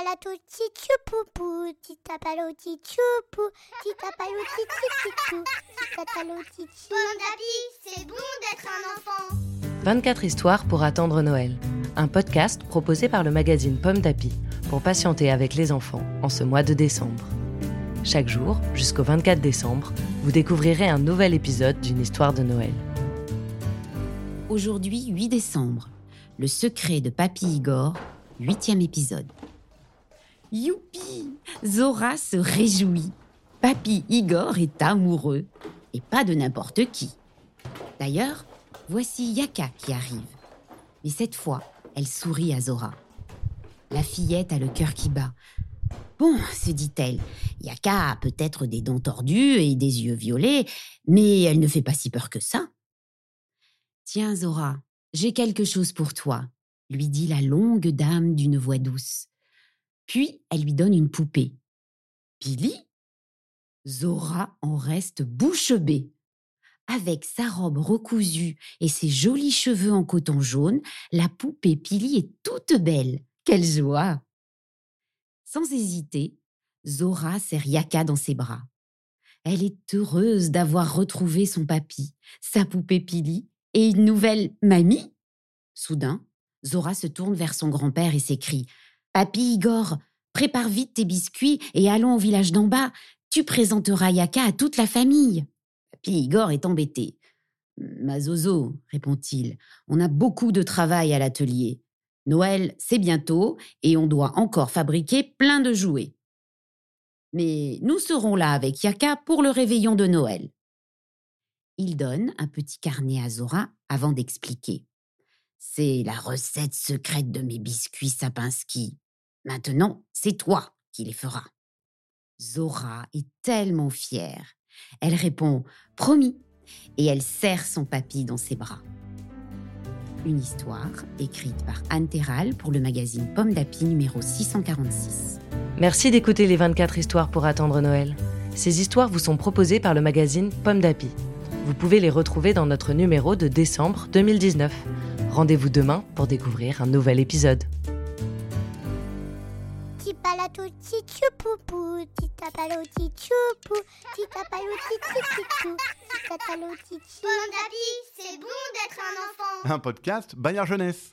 palato tchoupoupou, titapalo tchoupoupou, titapalo tchoupoupou, titapalo Pomme d'api, c'est bon d'être un enfant. 24 histoires pour attendre Noël. Un podcast proposé par le magazine Pomme d'Api pour patienter avec les enfants en ce mois de décembre. Chaque jour, jusqu'au 24 décembre, vous découvrirez un nouvel épisode d'une histoire de Noël. Aujourd'hui, 8 décembre, le secret de Papy Igor, huitième épisode. Youpi Zora se réjouit. Papy Igor est amoureux. Et pas de n'importe qui. D'ailleurs, voici Yaka qui arrive. Mais cette fois, elle sourit à Zora. La fillette a le cœur qui bat. Bon, se dit-elle, Yaka a peut-être des dents tordues et des yeux violets, mais elle ne fait pas si peur que ça. Tiens, Zora, j'ai quelque chose pour toi, lui dit la longue dame d'une voix douce. Puis elle lui donne une poupée. Billy Zora en reste bouche bée. Avec sa robe recousue et ses jolis cheveux en coton jaune, la poupée Pili est toute belle. Quelle joie Sans hésiter, Zora serre Yaka dans ses bras. Elle est heureuse d'avoir retrouvé son papy, sa poupée Pili et une nouvelle mamie. Soudain, Zora se tourne vers son grand-père et s'écrie Papy Igor, prépare vite tes biscuits et allons au village d'en bas. Tu présenteras Yaka à toute la famille. Papy Igor est embêté. Ma Zozo, répond-il, on a beaucoup de travail à l'atelier. Noël, c'est bientôt et on doit encore fabriquer plein de jouets. Mais nous serons là avec Yaka pour le réveillon de Noël. Il donne un petit carnet à Zora avant d'expliquer. C'est la recette secrète de mes biscuits Sapinski. Maintenant, c'est toi qui les feras. Zora est tellement fière. Elle répond Promis et elle serre son papy dans ses bras. Une histoire écrite par Anne Terral pour le magazine Pomme d'Api numéro 646. Merci d'écouter les 24 histoires pour attendre Noël. Ces histoires vous sont proposées par le magazine Pomme d'Api. Vous pouvez les retrouver dans notre numéro de décembre 2019. Rendez-vous demain pour découvrir un nouvel épisode. C'est bon d'être enfant. Un podcast Bayard Jeunesse.